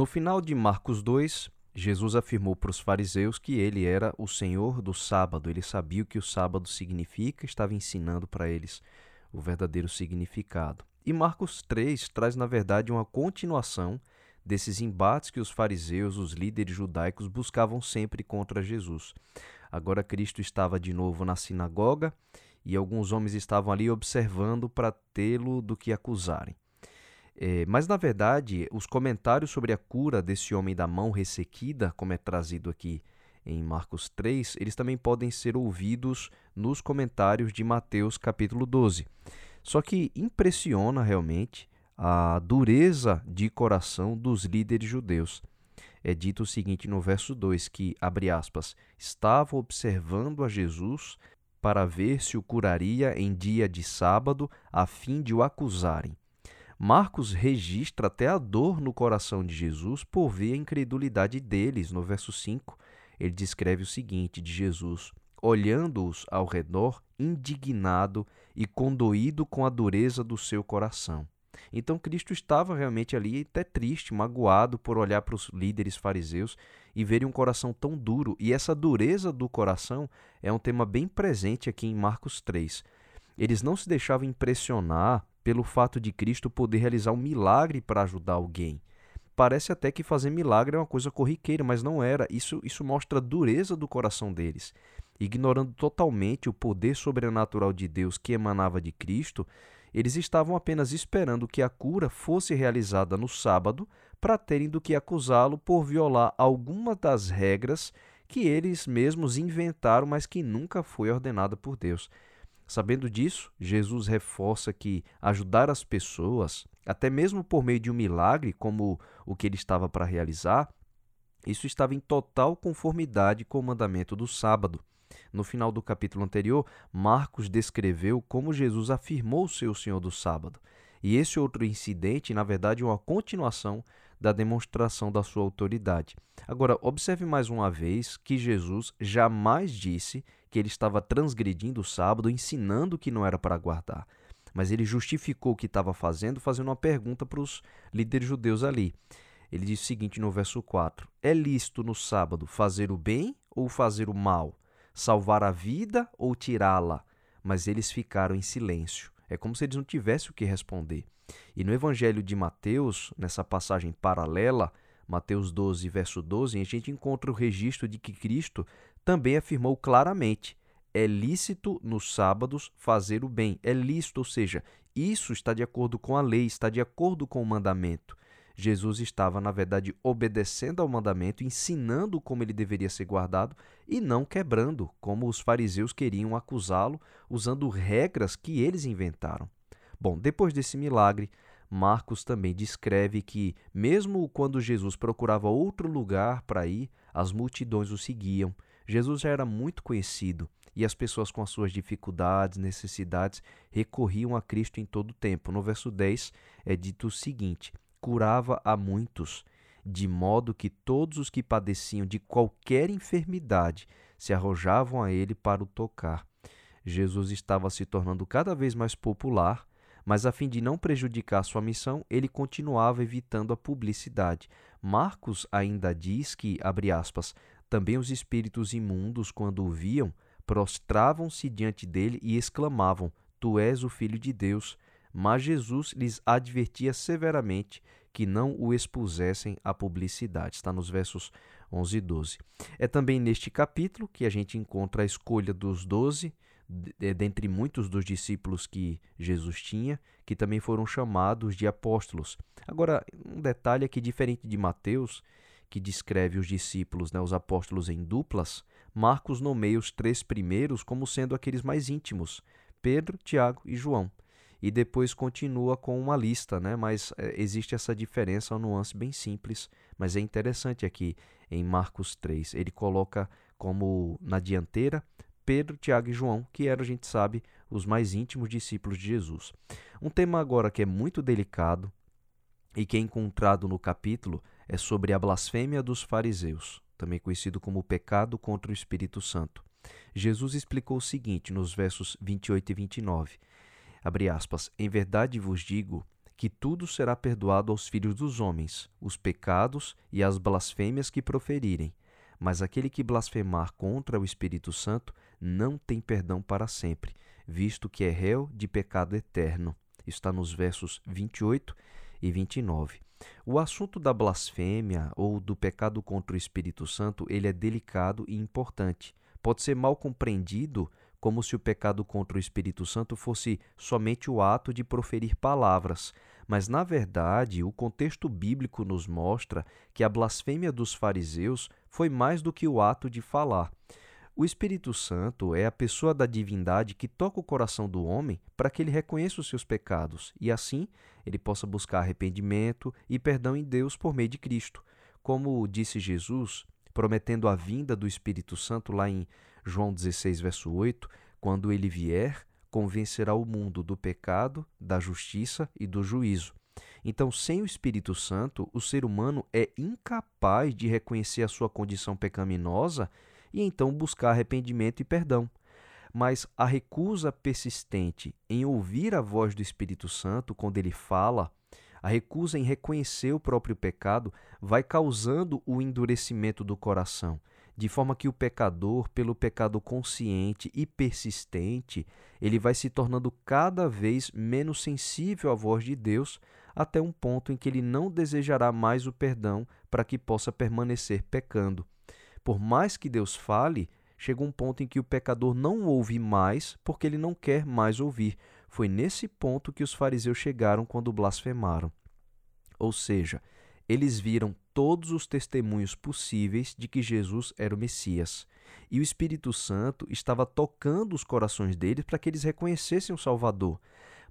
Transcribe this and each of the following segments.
No final de Marcos 2, Jesus afirmou para os fariseus que ele era o Senhor do sábado. Ele sabia o que o sábado significa, estava ensinando para eles o verdadeiro significado. E Marcos 3 traz, na verdade, uma continuação desses embates que os fariseus, os líderes judaicos, buscavam sempre contra Jesus. Agora Cristo estava de novo na sinagoga e alguns homens estavam ali observando para tê-lo do que acusarem. É, mas, na verdade, os comentários sobre a cura desse homem da mão ressequida, como é trazido aqui em Marcos 3, eles também podem ser ouvidos nos comentários de Mateus capítulo 12. Só que impressiona realmente a dureza de coração dos líderes judeus. É dito o seguinte no verso 2 que, abre aspas, estavam observando a Jesus para ver se o curaria em dia de sábado, a fim de o acusarem. Marcos registra até a dor no coração de Jesus por ver a incredulidade deles. No verso 5, ele descreve o seguinte de Jesus: olhando-os ao redor, indignado e condoído com a dureza do seu coração. Então Cristo estava realmente ali até triste, magoado por olhar para os líderes fariseus e verem um coração tão duro. E essa dureza do coração é um tema bem presente aqui em Marcos 3. Eles não se deixavam impressionar pelo fato de Cristo poder realizar um milagre para ajudar alguém. Parece até que fazer milagre é uma coisa corriqueira, mas não era. Isso, isso mostra a dureza do coração deles. Ignorando totalmente o poder sobrenatural de Deus que emanava de Cristo, eles estavam apenas esperando que a cura fosse realizada no sábado para terem do que acusá-lo por violar alguma das regras que eles mesmos inventaram, mas que nunca foi ordenada por Deus. Sabendo disso, Jesus reforça que ajudar as pessoas, até mesmo por meio de um milagre, como o que ele estava para realizar, isso estava em total conformidade com o mandamento do sábado. No final do capítulo anterior, Marcos descreveu como Jesus afirmou ser o Senhor do sábado. E esse outro incidente, na verdade, é uma continuação da demonstração da sua autoridade. Agora, observe mais uma vez que Jesus jamais disse que ele estava transgredindo o sábado, ensinando que não era para guardar. Mas ele justificou o que estava fazendo, fazendo uma pergunta para os líderes judeus ali. Ele diz o seguinte no verso 4: É lícito no sábado fazer o bem ou fazer o mal? Salvar a vida ou tirá-la? Mas eles ficaram em silêncio. É como se eles não tivessem o que responder. E no Evangelho de Mateus, nessa passagem paralela, Mateus 12, verso 12, a gente encontra o registro de que Cristo também afirmou claramente: é lícito nos sábados fazer o bem. É lícito, ou seja, isso está de acordo com a lei, está de acordo com o mandamento. Jesus estava, na verdade, obedecendo ao mandamento, ensinando como ele deveria ser guardado e não quebrando, como os fariseus queriam acusá-lo, usando regras que eles inventaram. Bom, depois desse milagre, Marcos também descreve que, mesmo quando Jesus procurava outro lugar para ir, as multidões o seguiam. Jesus já era muito conhecido e as pessoas com as suas dificuldades, necessidades, recorriam a Cristo em todo o tempo. No verso 10 é dito o seguinte: curava a muitos, de modo que todos os que padeciam de qualquer enfermidade se arrojavam a ele para o tocar. Jesus estava se tornando cada vez mais popular mas a fim de não prejudicar sua missão, ele continuava evitando a publicidade. Marcos ainda diz que, abre aspas, também os espíritos imundos, quando o viam, prostravam-se diante dele e exclamavam: Tu és o Filho de Deus. Mas Jesus lhes advertia severamente que não o expusessem à publicidade. Está nos versos 11 e 12. É também neste capítulo que a gente encontra a escolha dos doze dentre muitos dos discípulos que Jesus tinha, que também foram chamados de apóstolos. Agora, um detalhe é que, diferente de Mateus, que descreve os discípulos, né, os apóstolos em duplas, Marcos nomeia os três primeiros como sendo aqueles mais íntimos: Pedro, Tiago e João. E depois continua com uma lista, né? mas é, existe essa diferença, uma nuance bem simples, mas é interessante aqui em Marcos 3. Ele coloca como na dianteira Pedro, Tiago e João, que eram, a gente sabe, os mais íntimos discípulos de Jesus. Um tema agora que é muito delicado e que é encontrado no capítulo é sobre a blasfêmia dos fariseus, também conhecido como pecado contra o Espírito Santo. Jesus explicou o seguinte nos versos 28 e 29. Abre aspas: Em verdade vos digo que tudo será perdoado aos filhos dos homens, os pecados e as blasfêmias que proferirem. Mas aquele que blasfemar contra o Espírito Santo não tem perdão para sempre, visto que é réu de pecado eterno. Está nos versos 28 e 29. O assunto da blasfêmia ou do pecado contra o Espírito Santo, ele é delicado e importante. Pode ser mal compreendido como se o pecado contra o Espírito Santo fosse somente o ato de proferir palavras, mas na verdade o contexto bíblico nos mostra que a blasfêmia dos fariseus foi mais do que o ato de falar. O Espírito Santo é a pessoa da divindade que toca o coração do homem para que ele reconheça os seus pecados e assim ele possa buscar arrependimento e perdão em Deus por meio de Cristo. Como disse Jesus, prometendo a vinda do Espírito Santo lá em João 16, verso 8, quando ele vier, convencerá o mundo do pecado, da justiça e do juízo. Então, sem o Espírito Santo, o ser humano é incapaz de reconhecer a sua condição pecaminosa e então buscar arrependimento e perdão. Mas a recusa persistente em ouvir a voz do Espírito Santo quando ele fala, a recusa em reconhecer o próprio pecado, vai causando o endurecimento do coração de forma que o pecador, pelo pecado consciente e persistente, ele vai se tornando cada vez menos sensível à voz de Deus, até um ponto em que ele não desejará mais o perdão para que possa permanecer pecando. Por mais que Deus fale, chega um ponto em que o pecador não ouve mais porque ele não quer mais ouvir. Foi nesse ponto que os fariseus chegaram quando blasfemaram. Ou seja, eles viram todos os testemunhos possíveis de que Jesus era o Messias. E o Espírito Santo estava tocando os corações deles para que eles reconhecessem o Salvador.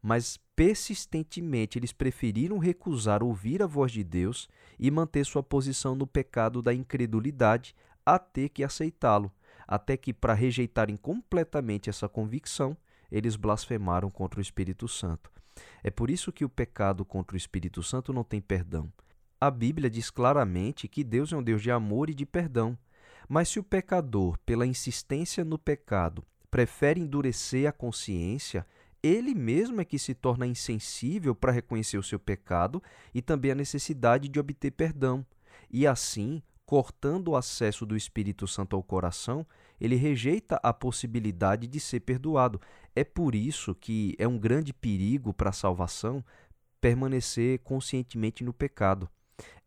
Mas persistentemente eles preferiram recusar ouvir a voz de Deus e manter sua posição no pecado da incredulidade até que aceitá-lo, até que, para rejeitarem completamente essa convicção, eles blasfemaram contra o Espírito Santo. É por isso que o pecado contra o Espírito Santo não tem perdão. A Bíblia diz claramente que Deus é um Deus de amor e de perdão. Mas se o pecador, pela insistência no pecado, prefere endurecer a consciência, ele mesmo é que se torna insensível para reconhecer o seu pecado e também a necessidade de obter perdão. E assim, cortando o acesso do Espírito Santo ao coração, ele rejeita a possibilidade de ser perdoado. É por isso que é um grande perigo para a salvação permanecer conscientemente no pecado.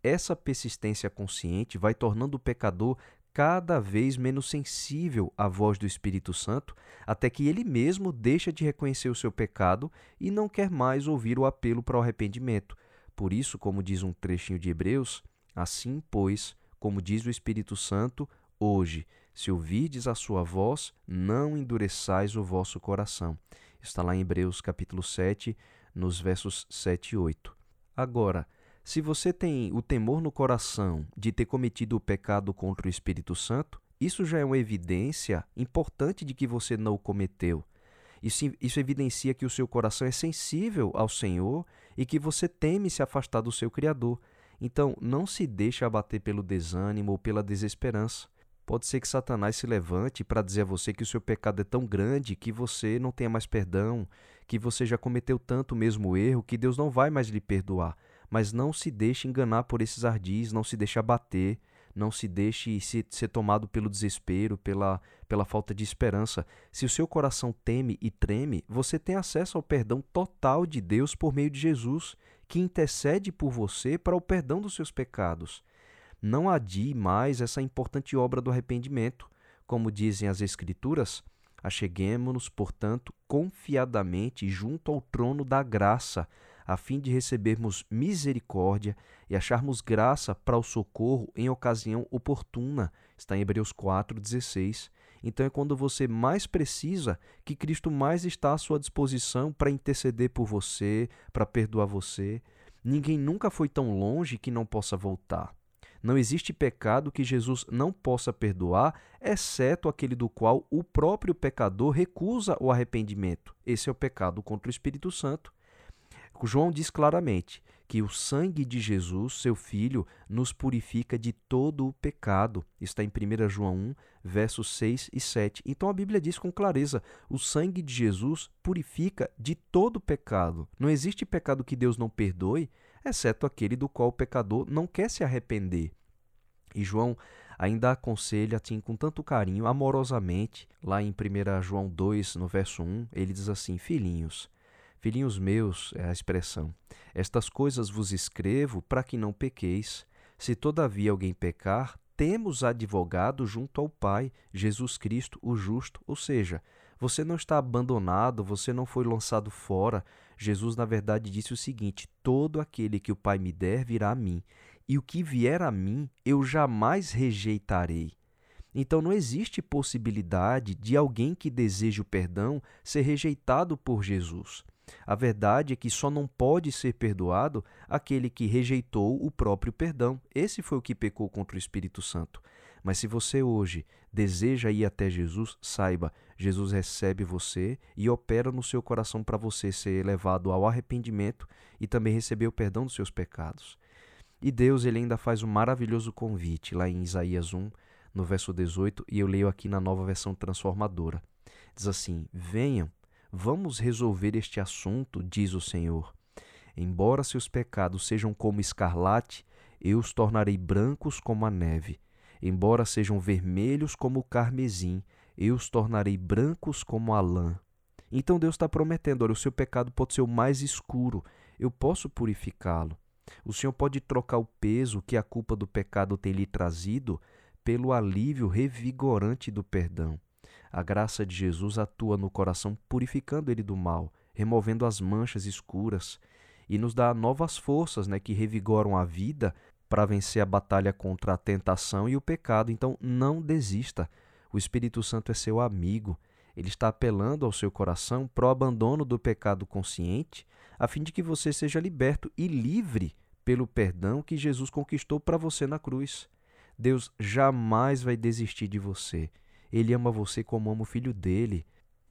Essa persistência consciente vai tornando o pecador cada vez menos sensível à voz do Espírito Santo, até que ele mesmo deixa de reconhecer o seu pecado e não quer mais ouvir o apelo para o arrependimento. Por isso, como diz um trechinho de Hebreus, assim, pois, como diz o Espírito Santo, hoje, se ouvirdes a sua voz, não endureçais o vosso coração. Está lá em Hebreus capítulo 7, nos versos 7 e 8. Agora, se você tem o temor no coração de ter cometido o pecado contra o Espírito Santo, isso já é uma evidência importante de que você não o cometeu. Isso, isso evidencia que o seu coração é sensível ao Senhor e que você teme se afastar do seu Criador. Então, não se deixe abater pelo desânimo ou pela desesperança. Pode ser que Satanás se levante para dizer a você que o seu pecado é tão grande que você não tenha mais perdão, que você já cometeu tanto o mesmo erro que Deus não vai mais lhe perdoar mas não se deixe enganar por esses ardis, não se deixe abater, não se deixe se, ser tomado pelo desespero, pela, pela falta de esperança. Se o seu coração teme e treme, você tem acesso ao perdão total de Deus por meio de Jesus, que intercede por você para o perdão dos seus pecados. Não adie mais essa importante obra do arrependimento. Como dizem as Escrituras, acheguemo-nos, portanto, confiadamente junto ao trono da graça a fim de recebermos misericórdia e acharmos graça para o socorro em ocasião oportuna. Está em Hebreus 4,16. Então é quando você mais precisa que Cristo mais está à sua disposição para interceder por você, para perdoar você. Ninguém nunca foi tão longe que não possa voltar. Não existe pecado que Jesus não possa perdoar, exceto aquele do qual o próprio pecador recusa o arrependimento. Esse é o pecado contra o Espírito Santo. João diz claramente que o sangue de Jesus, seu Filho, nos purifica de todo o pecado. Está em 1 João 1, versos 6 e 7. Então a Bíblia diz com clareza: o sangue de Jesus purifica de todo o pecado. Não existe pecado que Deus não perdoe, exceto aquele do qual o pecador não quer se arrepender. E João ainda aconselha assim com tanto carinho, amorosamente, lá em 1 João 2, no verso 1, ele diz assim: Filhinhos, filhinhos meus, é a expressão, estas coisas vos escrevo para que não pequeis. Se todavia alguém pecar, temos advogado junto ao Pai, Jesus Cristo, o justo, ou seja, você não está abandonado, você não foi lançado fora. Jesus, na verdade, disse o seguinte: Todo aquele que o Pai me der virá a mim, e o que vier a mim eu jamais rejeitarei. Então não existe possibilidade de alguém que deseje o perdão ser rejeitado por Jesus. A verdade é que só não pode ser perdoado aquele que rejeitou o próprio perdão. Esse foi o que pecou contra o Espírito Santo. Mas se você hoje deseja ir até Jesus, saiba, Jesus recebe você e opera no seu coração para você ser levado ao arrependimento e também receber o perdão dos seus pecados. E Deus ele ainda faz um maravilhoso convite lá em Isaías 1, no verso 18, e eu leio aqui na nova versão transformadora. Diz assim: Venham, vamos resolver este assunto, diz o Senhor. Embora seus pecados sejam como escarlate, eu os tornarei brancos como a neve. Embora sejam vermelhos como o carmesim, eu os tornarei brancos como a lã. Então Deus está prometendo: olha, o seu pecado pode ser o mais escuro, eu posso purificá-lo. O Senhor pode trocar o peso que a culpa do pecado tem lhe trazido pelo alívio revigorante do perdão. A graça de Jesus atua no coração purificando ele do mal, removendo as manchas escuras e nos dá novas forças né, que revigoram a vida para vencer a batalha contra a tentação e o pecado. Então não desista. O Espírito Santo é seu amigo. Ele está apelando ao seu coração para o abandono do pecado consciente, a fim de que você seja liberto e livre pelo perdão que Jesus conquistou para você na cruz. Deus jamais vai desistir de você. Ele ama você como ama o filho dele.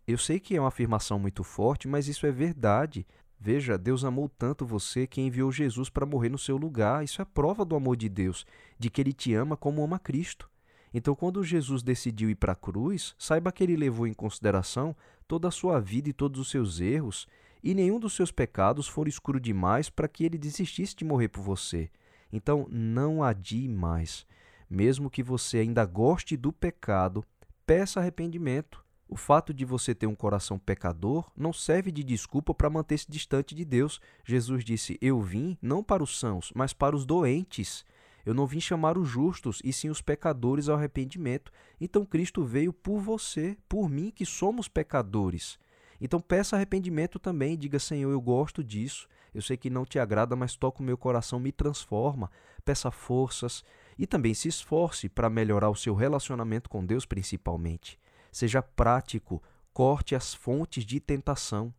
Eu sei que é uma afirmação muito forte, mas isso é verdade. Veja, Deus amou tanto você que enviou Jesus para morrer no seu lugar. Isso é prova do amor de Deus, de que ele te ama como ama Cristo. Então, quando Jesus decidiu ir para a cruz, saiba que ele levou em consideração toda a sua vida e todos os seus erros, e nenhum dos seus pecados for escuro demais para que ele desistisse de morrer por você. Então, não adie mais. Mesmo que você ainda goste do pecado, peça arrependimento. O fato de você ter um coração pecador não serve de desculpa para manter-se distante de Deus. Jesus disse: Eu vim não para os sãos, mas para os doentes. Eu não vim chamar os justos, e sim os pecadores ao arrependimento. Então Cristo veio por você, por mim, que somos pecadores. Então peça arrependimento também, diga: Senhor, eu gosto disso. Eu sei que não te agrada, mas toca o meu coração, me transforma. Peça forças e também se esforce para melhorar o seu relacionamento com Deus, principalmente. Seja prático, corte as fontes de tentação.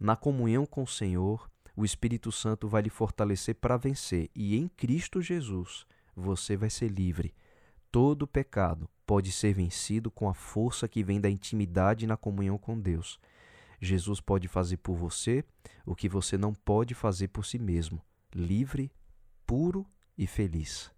Na comunhão com o Senhor, o Espírito Santo vai lhe fortalecer para vencer, e em Cristo Jesus você vai ser livre. Todo pecado pode ser vencido com a força que vem da intimidade na comunhão com Deus. Jesus pode fazer por você o que você não pode fazer por si mesmo, livre, puro e feliz.